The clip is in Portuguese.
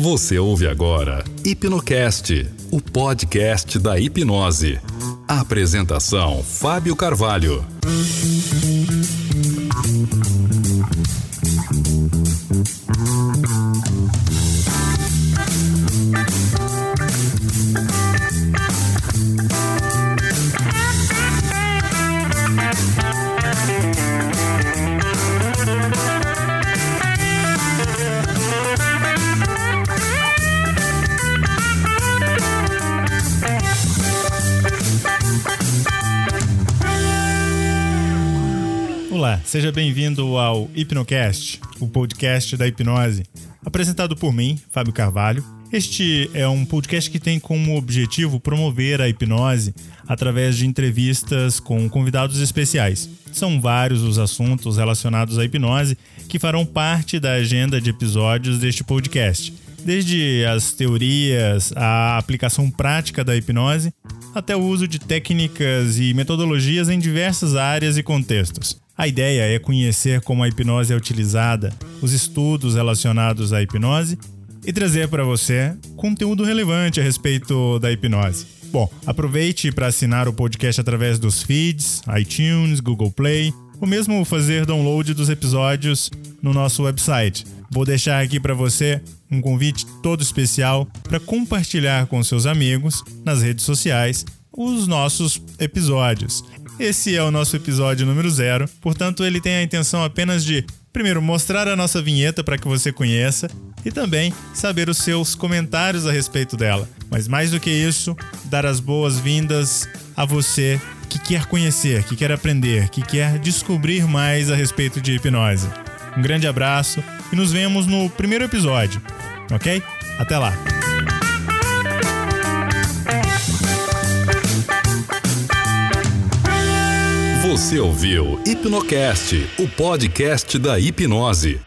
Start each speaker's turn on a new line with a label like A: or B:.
A: Você ouve agora Hipnocast, o podcast da hipnose. Apresentação: Fábio Carvalho.
B: Olá, seja bem-vindo ao Hipnocast, o podcast da hipnose, apresentado por mim, Fábio Carvalho. Este é um podcast que tem como objetivo promover a hipnose através de entrevistas com convidados especiais. São vários os assuntos relacionados à hipnose que farão parte da agenda de episódios deste podcast, desde as teorias, a aplicação prática da hipnose, até o uso de técnicas e metodologias em diversas áreas e contextos. A ideia é conhecer como a hipnose é utilizada, os estudos relacionados à hipnose e trazer para você conteúdo relevante a respeito da hipnose. Bom, aproveite para assinar o podcast através dos feeds, iTunes, Google Play, ou mesmo fazer download dos episódios no nosso website. Vou deixar aqui para você um convite todo especial para compartilhar com seus amigos nas redes sociais os nossos episódios. Esse é o nosso episódio número zero, portanto, ele tem a intenção apenas de, primeiro, mostrar a nossa vinheta para que você conheça e também saber os seus comentários a respeito dela. Mas mais do que isso, dar as boas-vindas a você que quer conhecer, que quer aprender, que quer descobrir mais a respeito de hipnose. Um grande abraço e nos vemos no primeiro episódio, ok? Até lá!
A: Você ouviu Hipnocast, o podcast da hipnose.